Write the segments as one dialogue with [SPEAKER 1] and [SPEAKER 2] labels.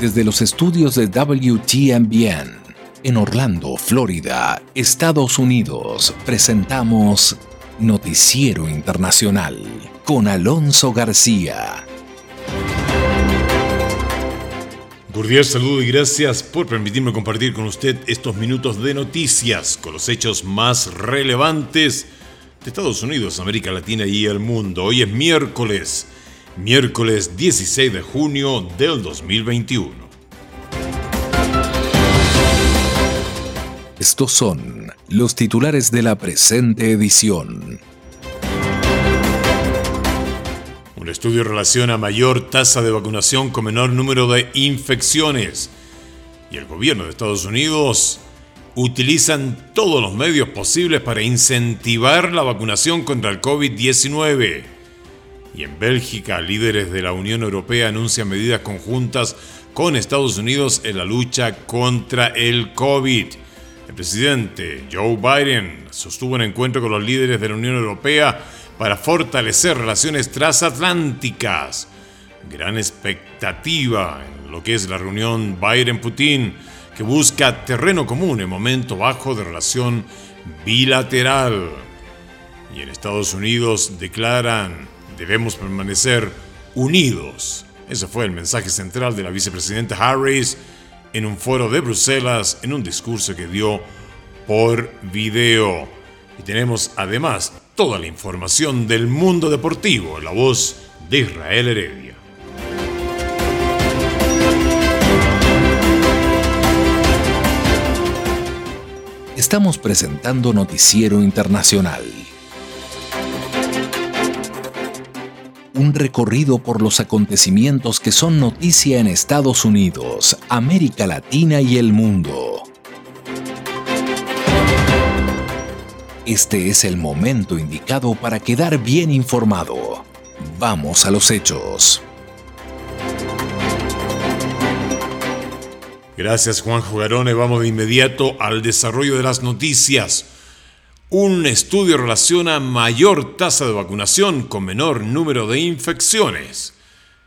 [SPEAKER 1] Desde los estudios de WTMBN en Orlando, Florida, Estados Unidos, presentamos Noticiero Internacional con Alonso García.
[SPEAKER 2] Cordial saludo y gracias por permitirme compartir con usted estos minutos de noticias con los hechos más relevantes de Estados Unidos, América Latina y el mundo. Hoy es miércoles miércoles 16 de junio del 2021.
[SPEAKER 1] Estos son los titulares de la presente edición.
[SPEAKER 2] Un estudio relaciona mayor tasa de vacunación con menor número de infecciones. Y el gobierno de Estados Unidos utilizan todos los medios posibles para incentivar la vacunación contra el COVID-19. Y en Bélgica, líderes de la Unión Europea anuncian medidas conjuntas con Estados Unidos en la lucha contra el COVID. El presidente Joe Biden sostuvo un encuentro con los líderes de la Unión Europea para fortalecer relaciones transatlánticas. Gran expectativa en lo que es la reunión Biden-Putin, que busca terreno común en momento bajo de relación bilateral. Y en Estados Unidos declaran debemos permanecer unidos. Ese fue el mensaje central de la vicepresidenta Harris en un foro de Bruselas, en un discurso que dio por video. Y tenemos además toda la información del mundo deportivo la voz de Israel Heredia.
[SPEAKER 1] Estamos presentando Noticiero Internacional. Un recorrido por los acontecimientos que son noticia en Estados Unidos, América Latina y el mundo. Este es el momento indicado para quedar bien informado. Vamos a los hechos.
[SPEAKER 2] Gracias Juan Garone, vamos de inmediato al desarrollo de las noticias. Un estudio relaciona mayor tasa de vacunación con menor número de infecciones.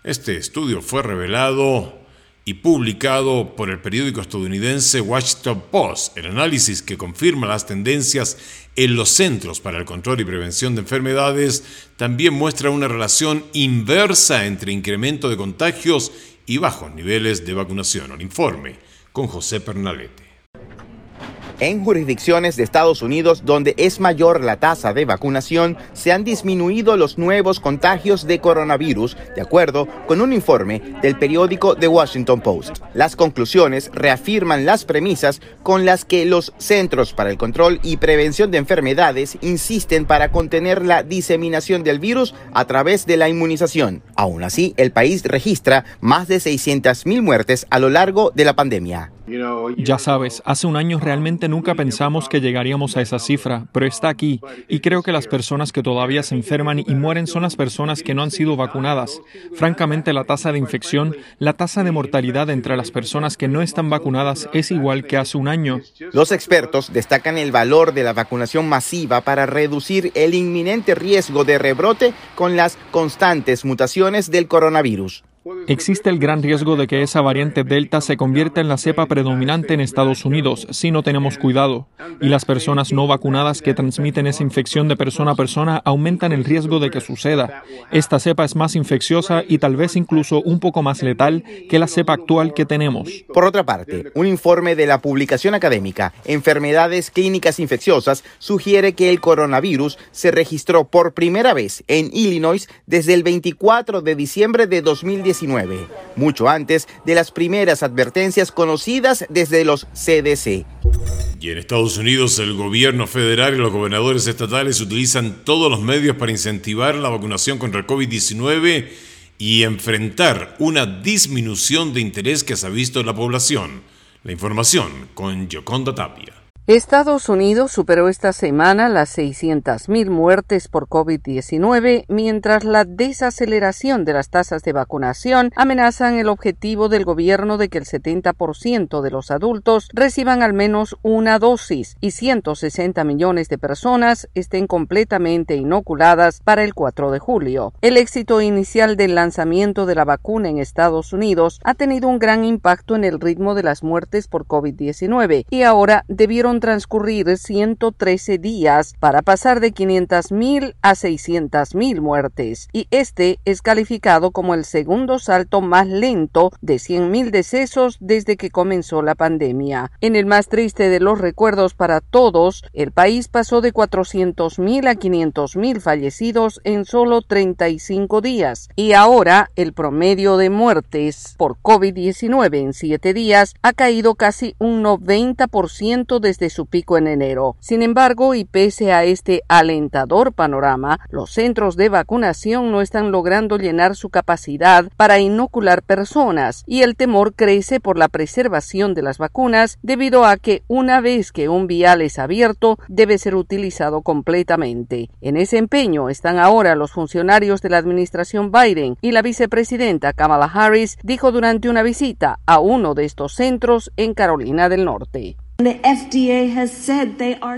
[SPEAKER 2] Este estudio fue revelado y publicado por el periódico estadounidense Washington Post. El análisis que confirma las tendencias en los Centros para el Control y Prevención de Enfermedades también muestra una relación inversa entre incremento de contagios y bajos niveles de vacunación. El informe con José Pernalete
[SPEAKER 3] en jurisdicciones de Estados Unidos donde es mayor la tasa de vacunación, se han disminuido los nuevos contagios de coronavirus, de acuerdo con un informe del periódico The Washington Post. Las conclusiones reafirman las premisas con las que los Centros para el Control y Prevención de Enfermedades insisten para contener la diseminación del virus a través de la inmunización. Aún así, el país registra más de 600.000 muertes a lo largo de la pandemia.
[SPEAKER 4] Ya sabes, hace un año realmente nunca pensamos que llegaríamos a esa cifra, pero está aquí y creo que las personas que todavía se enferman y mueren son las personas que no han sido vacunadas. Francamente, la tasa de infección, la tasa de mortalidad entre las personas que no están vacunadas es igual que hace un año.
[SPEAKER 3] Los expertos destacan el valor de la vacunación masiva para reducir el inminente riesgo de rebrote con las constantes mutaciones del coronavirus.
[SPEAKER 4] Existe el gran riesgo de que esa variante Delta se convierta en la cepa predominante en Estados Unidos si no tenemos cuidado, y las personas no vacunadas que transmiten esa infección de persona a persona aumentan el riesgo de que suceda. Esta cepa es más infecciosa y tal vez incluso un poco más letal que la cepa actual que tenemos.
[SPEAKER 3] Por otra parte, un informe de la publicación académica Enfermedades Clínicas Infecciosas sugiere que el coronavirus se registró por primera vez en Illinois desde el 24 de diciembre de 2019 mucho antes de las primeras advertencias conocidas desde los CDC.
[SPEAKER 2] Y en Estados Unidos el gobierno federal y los gobernadores estatales utilizan todos los medios para incentivar la vacunación contra el COVID-19 y enfrentar una disminución de interés que se ha visto en la población. La información con Yoconda Tapia.
[SPEAKER 5] Estados Unidos superó esta semana las 600.000 muertes por COVID-19, mientras la desaceleración de las tasas de vacunación amenazan el objetivo del gobierno de que el 70% de los adultos reciban al menos una dosis y 160 millones de personas estén completamente inoculadas para el 4 de julio. El éxito inicial del lanzamiento de la vacuna en Estados Unidos ha tenido un gran impacto en el ritmo de las muertes por COVID-19 y ahora debieron transcurrir 113 días para pasar de 500.000 a 600.000 muertes, y este es calificado como el segundo salto más lento de 100.000 decesos desde que comenzó la pandemia. En el más triste de los recuerdos para todos, el país pasó de 400.000 a 500.000 fallecidos en solo 35 días, y ahora el promedio de muertes por COVID-19 en 7 días ha caído casi un 90% desde su pico en enero. Sin embargo, y pese a este alentador panorama, los centros de vacunación no están logrando llenar su capacidad para inocular personas y el temor crece por la preservación de las vacunas debido a que una vez que un vial es abierto debe ser utilizado completamente. En ese empeño están ahora los funcionarios de la administración Biden y la vicepresidenta Kamala Harris dijo durante una visita a uno de estos centros en Carolina del Norte.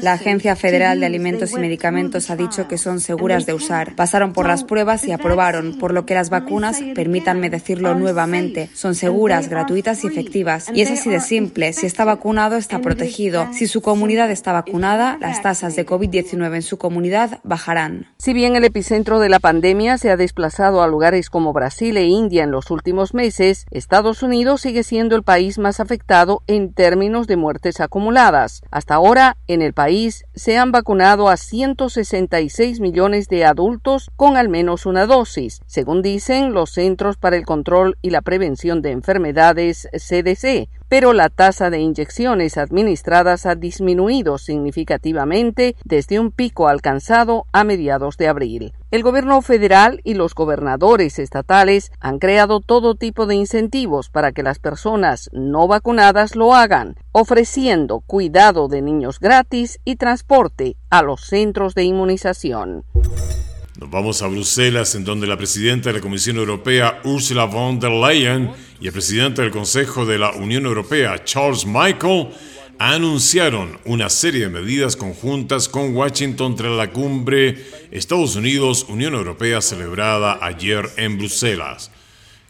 [SPEAKER 6] La Agencia Federal de Alimentos y Medicamentos ha dicho que son seguras de usar. Pasaron por las pruebas y aprobaron, por lo que las vacunas, permítanme decirlo nuevamente, son seguras, gratuitas y efectivas. Y es así de simple. Si está vacunado, está protegido. Si su comunidad está vacunada, las tasas de COVID-19 en su comunidad bajarán.
[SPEAKER 5] Si bien el epicentro de la pandemia se ha desplazado a lugares como Brasil e India en los últimos meses, Estados Unidos sigue siendo el país más afectado en términos de muertes acumuladas acumuladas. Hasta ahora, en el país se han vacunado a 166 millones de adultos con al menos una dosis, según dicen los Centros para el Control y la Prevención de Enfermedades CDC pero la tasa de inyecciones administradas ha disminuido significativamente desde un pico alcanzado a mediados de abril. El gobierno federal y los gobernadores estatales han creado todo tipo de incentivos para que las personas no vacunadas lo hagan, ofreciendo cuidado de niños gratis y transporte a los centros de inmunización.
[SPEAKER 2] Nos vamos a Bruselas, en donde la presidenta de la Comisión Europea, Ursula von der Leyen, y el presidente del Consejo de la Unión Europea, Charles Michael, anunciaron una serie de medidas conjuntas con Washington tras la cumbre Estados Unidos-Unión Europea celebrada ayer en Bruselas.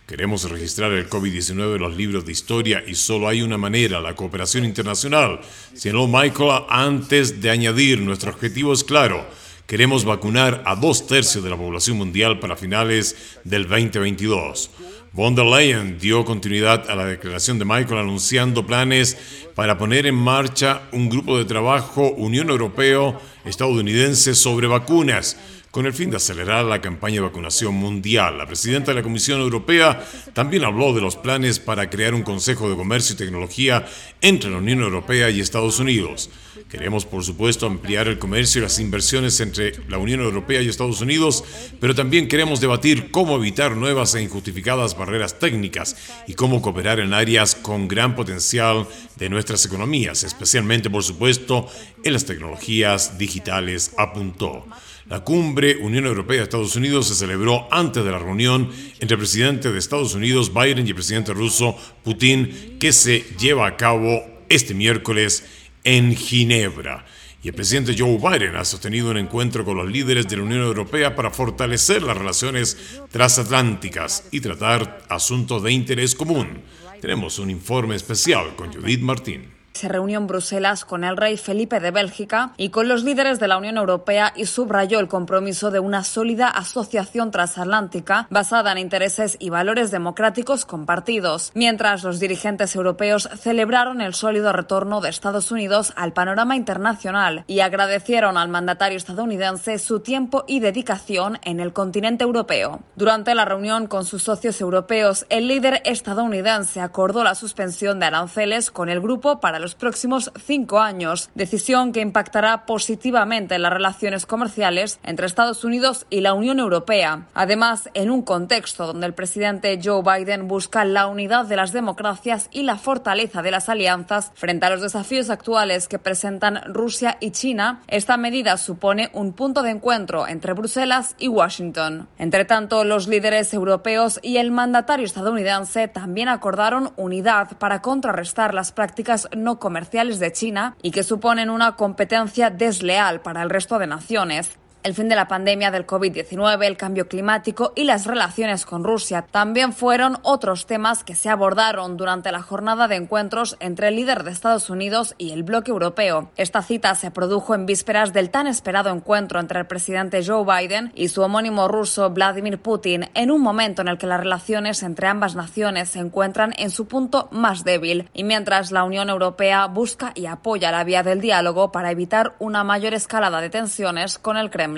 [SPEAKER 2] Queremos registrar el COVID-19 en los libros de historia y solo hay una manera, la cooperación internacional. Señaló Michael antes de añadir, nuestro objetivo es claro Queremos vacunar a dos tercios de la población mundial para finales del 2022. Von der Leyen dio continuidad a la declaración de Michael anunciando planes para poner en marcha un grupo de trabajo Unión Europeo-Estadounidense sobre vacunas con el fin de acelerar la campaña de vacunación mundial. La presidenta de la Comisión Europea también habló de los planes para crear un Consejo de Comercio y Tecnología entre la Unión Europea y Estados Unidos. Queremos, por supuesto, ampliar el comercio y las inversiones entre la Unión Europea y Estados Unidos, pero también queremos debatir cómo evitar nuevas e injustificadas barreras técnicas y cómo cooperar en áreas con gran potencial de nuestras economías, especialmente, por supuesto, en las tecnologías digitales, apuntó. La cumbre Unión Europea-Estados Unidos se celebró antes de la reunión entre el presidente de Estados Unidos, Biden, y el presidente ruso, Putin, que se lleva a cabo este miércoles en Ginebra. Y el presidente Joe Biden ha sostenido un encuentro con los líderes de la Unión Europea para fortalecer las relaciones transatlánticas y tratar asuntos de interés común. Tenemos un informe especial con Judith Martín
[SPEAKER 6] se reunió en Bruselas con el rey Felipe de Bélgica y con los líderes de la Unión Europea y subrayó el compromiso de una sólida asociación transatlántica basada en intereses y valores democráticos compartidos, mientras los dirigentes europeos celebraron el sólido retorno de Estados Unidos al panorama internacional y agradecieron al mandatario estadounidense su tiempo y dedicación en el continente europeo. Durante la reunión con sus socios europeos, el líder estadounidense acordó la suspensión de aranceles con el grupo para los próximos cinco años, decisión que impactará positivamente en las relaciones comerciales entre Estados Unidos y la Unión Europea. Además, en un contexto donde el presidente Joe Biden busca la unidad de las democracias y la fortaleza de las alianzas frente a los desafíos actuales que presentan Rusia y China, esta medida supone un punto de encuentro entre Bruselas y Washington. Entre tanto, los líderes europeos y el mandatario estadounidense también acordaron unidad para contrarrestar las prácticas no comerciales de China y que suponen una competencia desleal para el resto de naciones. El fin de la pandemia del COVID-19, el cambio climático y las relaciones con Rusia también fueron otros temas que se abordaron durante la jornada de encuentros entre el líder de Estados Unidos y el bloque europeo. Esta cita se produjo en vísperas del tan esperado encuentro entre el presidente Joe Biden y su homónimo ruso Vladimir Putin, en un momento en el que las relaciones entre ambas naciones se encuentran en su punto más débil y mientras la Unión Europea busca y apoya la vía del diálogo para evitar una mayor escalada de tensiones con el Kremlin.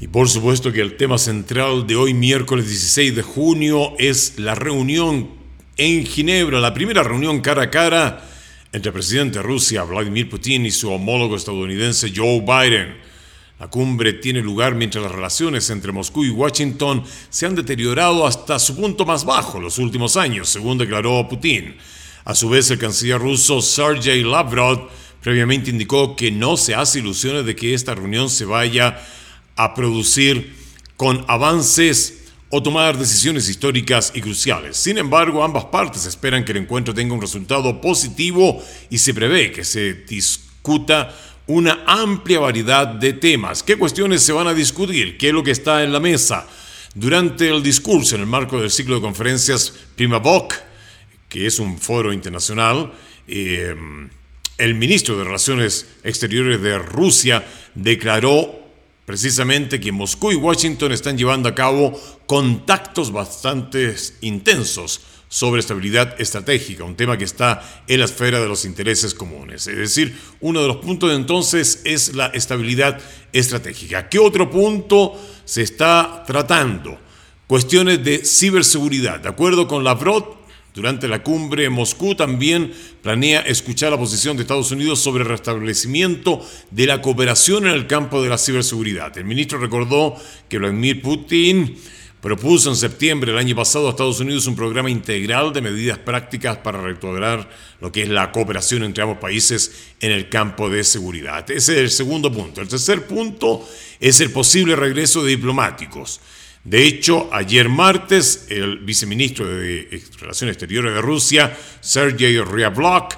[SPEAKER 2] Y por supuesto que el tema central de hoy, miércoles 16 de junio, es la reunión en Ginebra, la primera reunión cara a cara entre el presidente de Rusia, Vladimir Putin, y su homólogo estadounidense, Joe Biden. La cumbre tiene lugar mientras las relaciones entre Moscú y Washington se han deteriorado hasta su punto más bajo los últimos años, según declaró Putin. A su vez, el canciller ruso Sergei Lavrov Previamente indicó que no se hace ilusiones de que esta reunión se vaya a producir con avances o tomar decisiones históricas y cruciales. Sin embargo, ambas partes esperan que el encuentro tenga un resultado positivo y se prevé que se discuta una amplia variedad de temas. ¿Qué cuestiones se van a discutir? ¿Qué es lo que está en la mesa? Durante el discurso en el marco del ciclo de conferencias PrimaVoc, que es un foro internacional, eh, el ministro de Relaciones Exteriores de Rusia declaró precisamente que Moscú y Washington están llevando a cabo contactos bastante intensos sobre estabilidad estratégica, un tema que está en la esfera de los intereses comunes. Es decir, uno de los puntos de entonces es la estabilidad estratégica. ¿Qué otro punto se está tratando? Cuestiones de ciberseguridad. De acuerdo con Lavrov, durante la cumbre, Moscú también planea escuchar la posición de Estados Unidos sobre el restablecimiento de la cooperación en el campo de la ciberseguridad. El ministro recordó que Vladimir Putin propuso en septiembre del año pasado a Estados Unidos un programa integral de medidas prácticas para restaurar lo que es la cooperación entre ambos países en el campo de seguridad. Ese es el segundo punto. El tercer punto es el posible regreso de diplomáticos. De hecho, ayer martes, el viceministro de Relaciones Exteriores de Rusia, Sergei Ryabkov,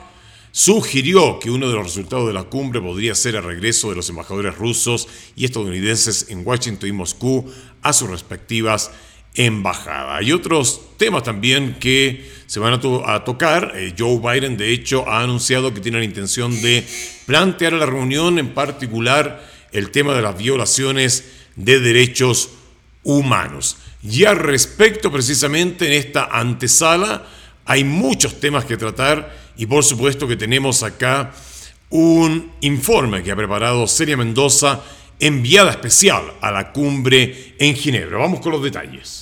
[SPEAKER 2] sugirió que uno de los resultados de la cumbre podría ser el regreso de los embajadores rusos y estadounidenses en Washington y Moscú a sus respectivas embajadas. Hay otros temas también que se van a, tocar. Eh, Joe Biden, de hecho, ha anunciado que tiene la intención de plantear a la reunión en particular el tema de las violaciones de derechos humanos. Y al respecto, precisamente en esta antesala, hay muchos temas que tratar y por supuesto que tenemos acá un informe que ha preparado Celia Mendoza, enviada especial a la cumbre en Ginebra. Vamos con los detalles.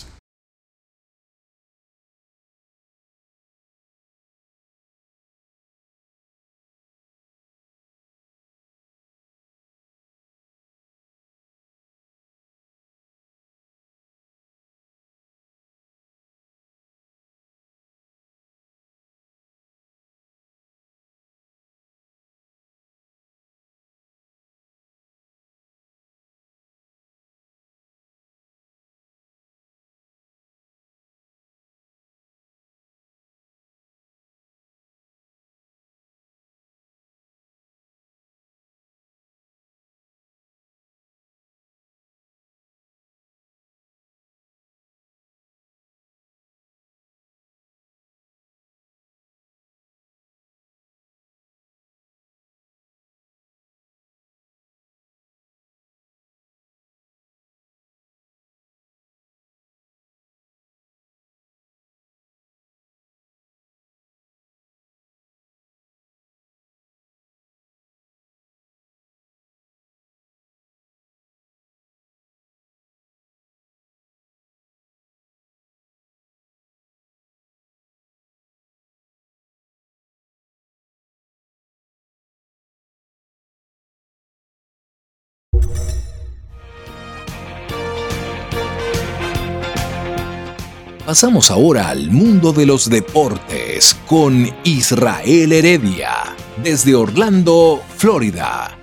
[SPEAKER 1] Pasamos ahora al mundo de los deportes con Israel Heredia, desde Orlando, Florida.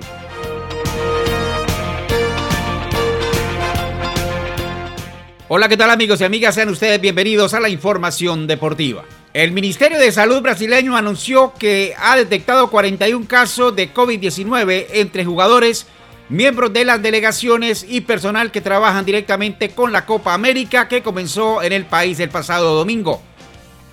[SPEAKER 7] Hola, ¿qué tal amigos y amigas? Sean ustedes bienvenidos a la información deportiva. El Ministerio de Salud brasileño anunció que ha detectado 41 casos de COVID-19 entre jugadores miembros de las delegaciones y personal que trabajan directamente con la Copa América que comenzó en el país el pasado domingo.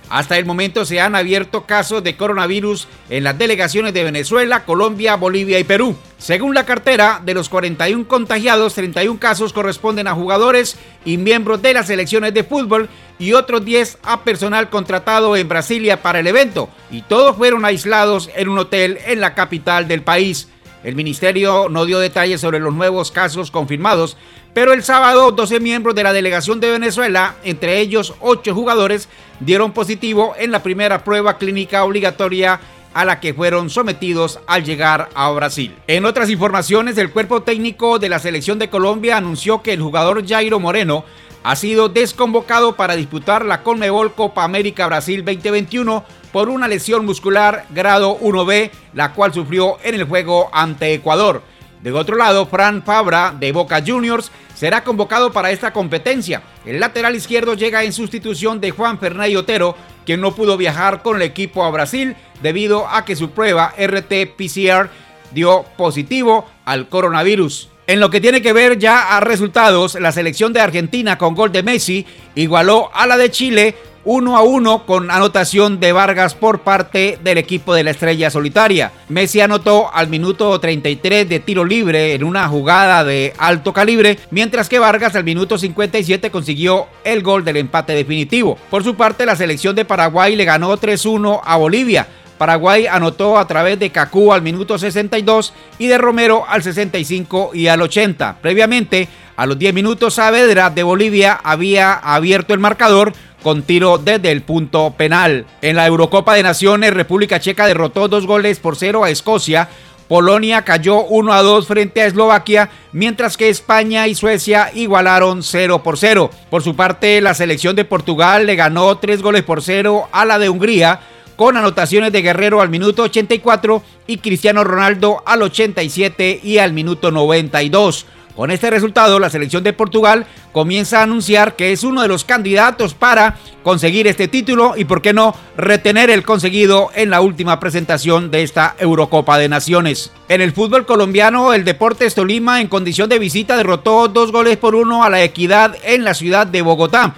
[SPEAKER 7] Hasta el momento se han abierto casos de coronavirus en las delegaciones de Venezuela, Colombia, Bolivia y Perú. Según la cartera, de los 41 contagiados, 31 casos corresponden a jugadores y miembros de las selecciones de fútbol y otros 10 a personal contratado en Brasilia para el evento, y todos fueron aislados en un hotel en la capital del país. El ministerio no dio detalles sobre los nuevos casos confirmados, pero el sábado 12 miembros de la delegación de Venezuela, entre ellos 8 jugadores, dieron positivo en la primera prueba clínica obligatoria a la que fueron sometidos al llegar a Brasil. En otras informaciones, el cuerpo técnico de la selección de Colombia anunció que el jugador Jairo Moreno ha sido desconvocado para disputar la Conmebol Copa América Brasil 2021 por una lesión muscular grado 1B, la cual sufrió en el juego ante Ecuador. De otro lado, Fran Fabra de Boca Juniors será convocado para esta competencia. El lateral izquierdo llega en sustitución de Juan Fernández Otero, quien no pudo viajar con el equipo a Brasil debido a que su prueba RT-PCR dio positivo al coronavirus. En lo que tiene que ver ya a resultados, la selección de Argentina con gol de Messi igualó a la de Chile 1 a 1 con anotación de Vargas por parte del equipo de la Estrella Solitaria. Messi anotó al minuto 33 de tiro libre en una jugada de alto calibre, mientras que Vargas al minuto 57 consiguió el gol del empate definitivo. Por su parte, la selección de Paraguay le ganó 3-1 a Bolivia. Paraguay anotó a través de Cacú al minuto 62 y de Romero al 65 y al 80. Previamente, a los 10 minutos, Saavedra de Bolivia había abierto el marcador con tiro desde el punto penal. En la Eurocopa de Naciones, República Checa derrotó dos goles por cero a Escocia. Polonia cayó 1 a 2 frente a Eslovaquia, mientras que España y Suecia igualaron 0 por 0. Por su parte, la selección de Portugal le ganó 3 goles por 0 a la de Hungría, con anotaciones de Guerrero al minuto 84 y Cristiano Ronaldo al 87 y al minuto 92. Con este resultado, la selección de Portugal comienza a anunciar que es uno de los candidatos para conseguir este título y, por qué no, retener el conseguido en la última presentación de esta Eurocopa de Naciones. En el fútbol colombiano, el Deportes Tolima, en condición de visita, derrotó dos goles por uno a la Equidad en la ciudad de Bogotá.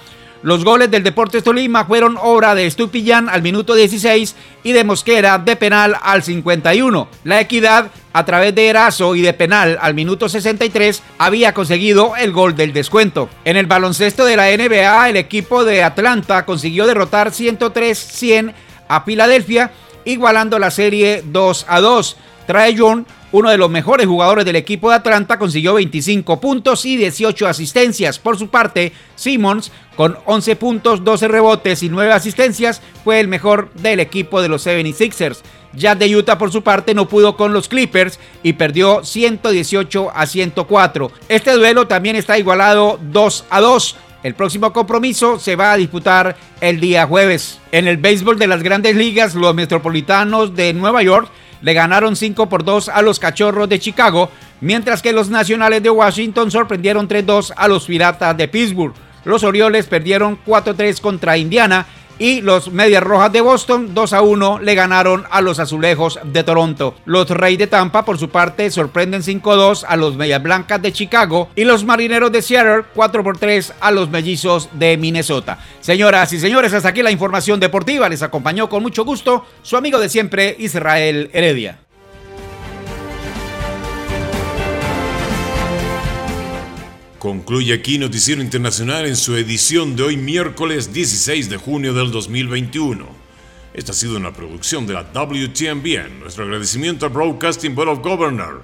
[SPEAKER 7] Los goles del Deportes Tolima fueron obra de Estupillán al minuto 16 y de Mosquera de penal al 51. La Equidad, a través de Erazo y de penal al minuto 63, había conseguido el gol del descuento. En el baloncesto de la NBA, el equipo de Atlanta consiguió derrotar 103-100 a Filadelfia, igualando la serie 2 a 2. Trae John uno de los mejores jugadores del equipo de Atlanta, consiguió 25 puntos y 18 asistencias. Por su parte, Simmons, con 11 puntos, 12 rebotes y 9 asistencias, fue el mejor del equipo de los 76ers. Jazz de Utah, por su parte, no pudo con los Clippers y perdió 118 a 104. Este duelo también está igualado 2 a 2. El próximo compromiso se va a disputar el día jueves. En el béisbol de las grandes ligas, los metropolitanos de Nueva York le ganaron 5 por 2 a los Cachorros de Chicago, mientras que los Nacionales de Washington sorprendieron 3-2 a los Piratas de Pittsburgh. Los Orioles perdieron 4-3 contra Indiana y los Medias Rojas de Boston 2 a 1 le ganaron a los Azulejos de Toronto. Los Reyes de Tampa por su parte sorprenden 5-2 a los Medias Blancas de Chicago y los Marineros de Seattle 4 por 3 a los Mellizos de Minnesota. Señoras y señores, hasta aquí la información deportiva. Les acompañó con mucho gusto su amigo de siempre Israel Heredia.
[SPEAKER 2] Concluye aquí Noticiero Internacional en su edición de hoy miércoles 16 de junio del 2021. Esta ha sido una producción de la WTMBN. Nuestro agradecimiento al Broadcasting Board of Governors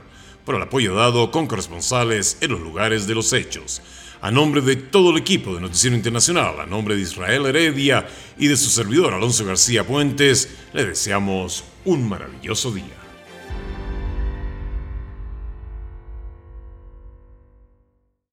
[SPEAKER 2] por el apoyo dado con corresponsales en los lugares de los hechos. A nombre de todo el equipo de Noticiero Internacional, a nombre de Israel Heredia y de su servidor Alonso García Puentes, le deseamos un maravilloso día.